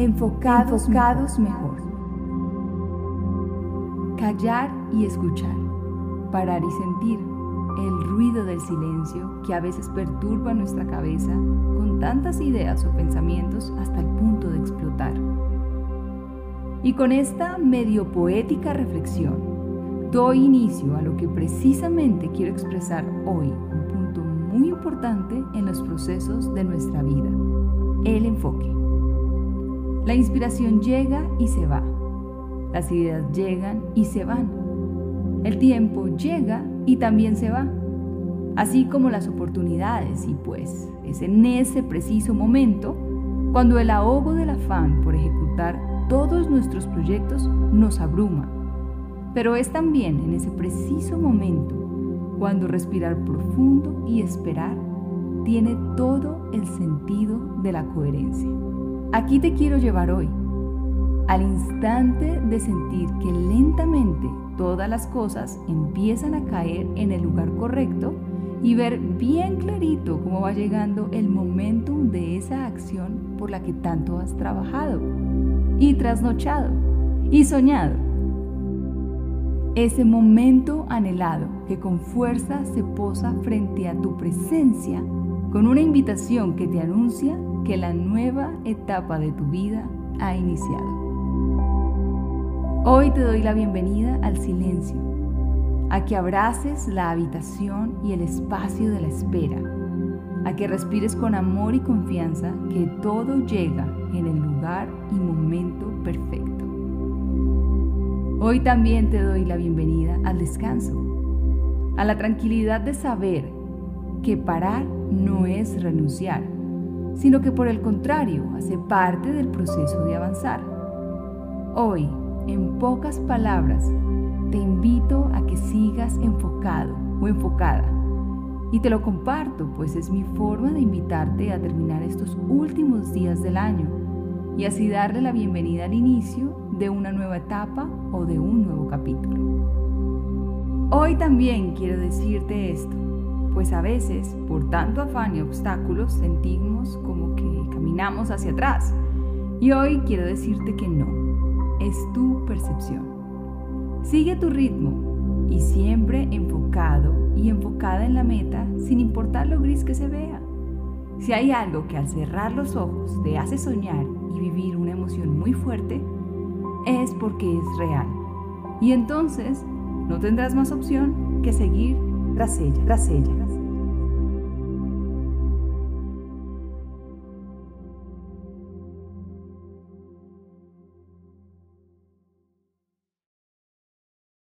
Enfocados, Enfocados mejor. Callar y escuchar. Parar y sentir el ruido del silencio que a veces perturba nuestra cabeza con tantas ideas o pensamientos hasta el punto de explotar. Y con esta medio poética reflexión, doy inicio a lo que precisamente quiero expresar hoy, un punto muy importante en los procesos de nuestra vida, el enfoque. La inspiración llega y se va, las ideas llegan y se van, el tiempo llega y también se va, así como las oportunidades y pues es en ese preciso momento cuando el ahogo del afán por ejecutar todos nuestros proyectos nos abruma. Pero es también en ese preciso momento cuando respirar profundo y esperar tiene todo el sentido de la coherencia. Aquí te quiero llevar hoy, al instante de sentir que lentamente todas las cosas empiezan a caer en el lugar correcto y ver bien clarito cómo va llegando el momentum de esa acción por la que tanto has trabajado y trasnochado y soñado. Ese momento anhelado que con fuerza se posa frente a tu presencia con una invitación que te anuncia que la nueva etapa de tu vida ha iniciado. Hoy te doy la bienvenida al silencio, a que abraces la habitación y el espacio de la espera, a que respires con amor y confianza que todo llega en el lugar y momento perfecto. Hoy también te doy la bienvenida al descanso, a la tranquilidad de saber que parar no es renunciar, sino que por el contrario hace parte del proceso de avanzar. Hoy en pocas palabras, te invito a que sigas enfocado o enfocada. Y te lo comparto, pues es mi forma de invitarte a terminar estos últimos días del año y así darle la bienvenida al inicio de una nueva etapa o de un nuevo capítulo. Hoy también quiero decirte esto, pues a veces por tanto afán y obstáculos sentimos como que caminamos hacia atrás. Y hoy quiero decirte que no, es tu percepción. Sigue tu ritmo y siempre enfocado y enfocada en la meta sin importar lo gris que se vea. Si hay algo que al cerrar los ojos te hace soñar y vivir una emoción muy fuerte, es porque es real. Y entonces no tendrás más opción que seguir para sede.